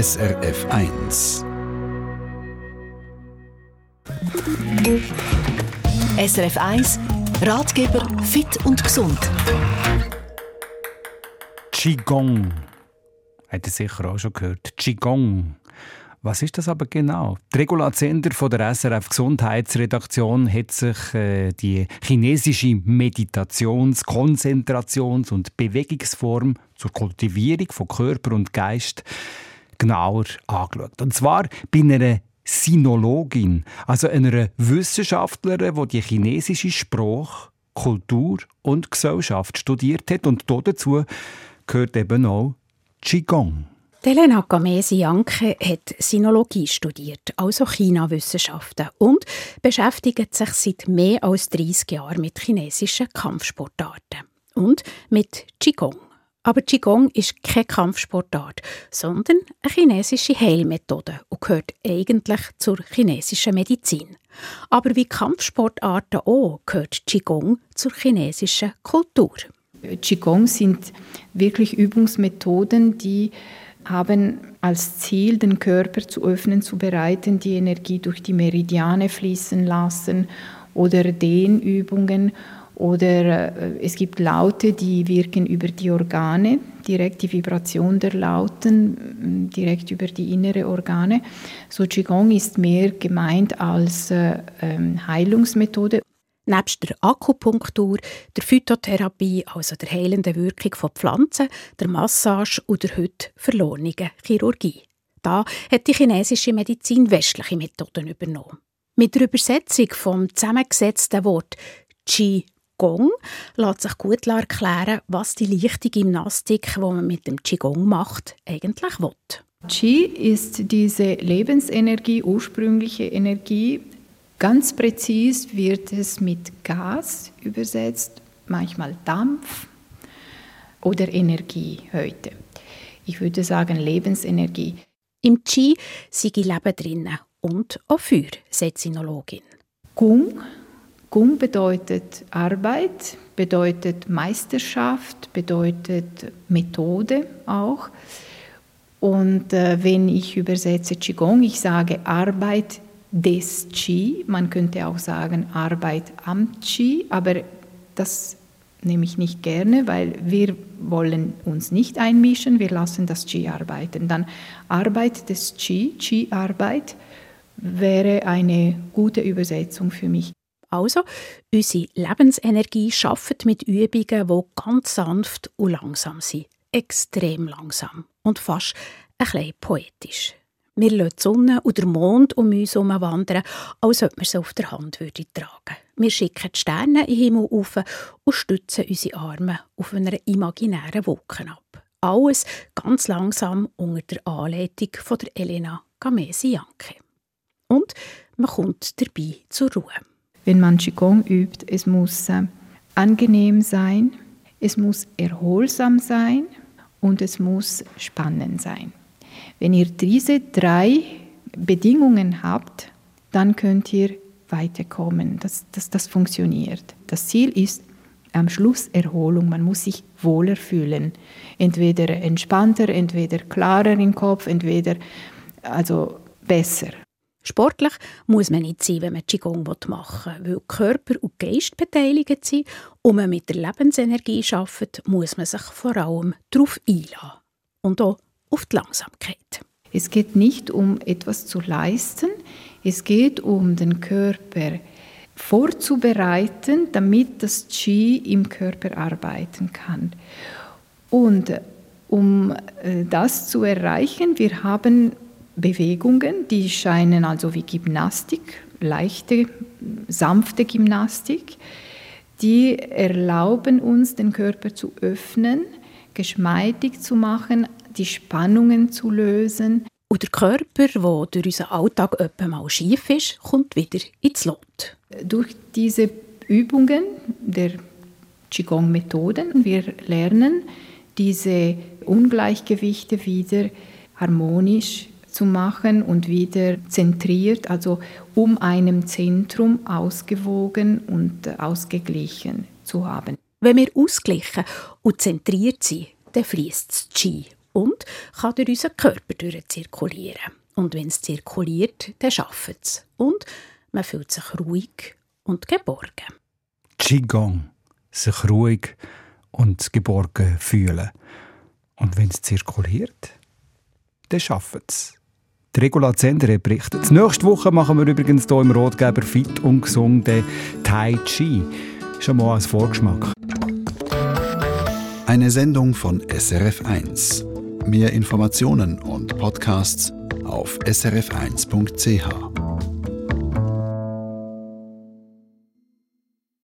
SRF 1. SRF 1 Ratgeber fit und gesund. Qigong. Hat ihr sicher auch schon gehört. Qigong. Was ist das aber genau? Die Regula Zender von der SRF Gesundheitsredaktion hat sich äh, die chinesische Meditations-, Konzentrations- und Bewegungsform zur Kultivierung von Körper und Geist genauer angeschaut. Und zwar bei einer Sinologin, also einer Wissenschaftlerin, die die chinesische Sprache, Kultur und Gesellschaft studiert hat. Und dazu gehört eben auch Qigong. Elena Gamesi-Janke hat Sinologie studiert, also China-Wissenschaften, und beschäftigt sich seit mehr als 30 Jahren mit chinesischen Kampfsportarten und mit Qigong. Aber Qigong ist keine Kampfsportart, sondern eine chinesische Heilmethode und gehört eigentlich zur chinesischen Medizin. Aber wie Kampfsportarten auch gehört Qigong zur chinesischen Kultur. Qigong sind wirklich Übungsmethoden, die haben als Ziel, den Körper zu öffnen, zu bereiten, die Energie durch die Meridiane fließen lassen oder Dehnübungen oder äh, es gibt Laute, die wirken über die Organe, direkt die Vibration der Lauten, direkt über die innere Organe. So Qigong ist mehr gemeint als äh, ähm, Heilungsmethode Nebst der Akupunktur, der Phytotherapie, also der heilenden Wirkung von Pflanzen, der Massage und der heute verlorenen Chirurgie. Da hat die chinesische Medizin westliche Methoden übernommen. Mit der Übersetzung vom zusammengesetzten Wort Qi Gong lässt sich gut erklären, was die leichte Gymnastik, die man mit dem Qigong macht, eigentlich will. Qi ist diese Lebensenergie, ursprüngliche Energie, Ganz präzis wird es mit Gas übersetzt, manchmal Dampf oder Energie heute. Ich würde sagen Lebensenergie. Im Qi sei Leben drinnen und auch Feuer, sagt Sinologin. Gung. Gung bedeutet Arbeit, bedeutet Meisterschaft, bedeutet Methode auch. Und äh, wenn ich übersetze Qigong, ich sage Arbeit des Qi. Man könnte auch sagen Arbeit am Qi, aber das nehme ich nicht gerne, weil wir wollen uns nicht einmischen, wir lassen das Qi arbeiten. Dann Arbeit des Qi, Qi-Arbeit, wäre eine gute Übersetzung für mich. Also, unsere Lebensenergie schafft mit Übungen, die ganz sanft und langsam sind. Extrem langsam und fast ein bisschen poetisch. Wir lassen die Sonne und der Mond um uns herum wandern, als ob wir sie auf der Hand würde tragen Wir schicken die Sterne in den Himmel auf und stützen unsere Arme auf einer imaginären Wolke ab. Alles ganz langsam unter der Anleitung von der Elena Gamesi-Janke. Und man kommt dabei zur Ruhe. Wenn man Qigong übt, es muss äh, angenehm sein, es muss erholsam sein und es muss spannend sein. Wenn ihr diese drei Bedingungen habt, dann könnt ihr weiterkommen. Das, das, das funktioniert. Das Ziel ist am Schluss Erholung. Man muss sich wohler fühlen. Entweder entspannter, entweder klarer im Kopf, entweder also besser. Sportlich muss man nicht sein, wenn man Qigong machen will, weil Körper und Geist beteiligt sind und man mit der Lebensenergie arbeitet, muss man sich vor allem darauf einlassen. Und auch auf die Langsamkeit. Es geht nicht um etwas zu leisten, es geht um den Körper vorzubereiten, damit das Qi im Körper arbeiten kann. Und um äh, das zu erreichen, wir haben Bewegungen, die scheinen also wie Gymnastik, leichte, sanfte Gymnastik, die erlauben uns, den Körper zu öffnen, geschmeidig zu machen, die Spannungen zu lösen. Und der Körper, der durch unseren Alltag etwa mal schief ist, kommt wieder ins Lot. Durch diese Übungen der Qigong-Methoden, wir lernen, diese Ungleichgewichte wieder harmonisch zu machen und wieder zentriert, also um einem Zentrum ausgewogen und ausgeglichen zu haben. Wenn wir ausgeglichen und zentriert sind, dann fließt das Qi und kann durch unseren Körper zirkulieren. Und wenn es zirkuliert, dann schafft es. Und man fühlt sich ruhig und geborgen. Qigong. Sich ruhig und geborgen fühlen. Und wenn es zirkuliert, dann schafft es. Die Regula Zender berichtet. Nächste Woche machen wir übrigens hier im Rotgeber fit und gesund Tai Chi. Schon mal als Vorgeschmack. Eine Sendung von SRF1. Mehr Informationen und Podcasts auf srf1.ch.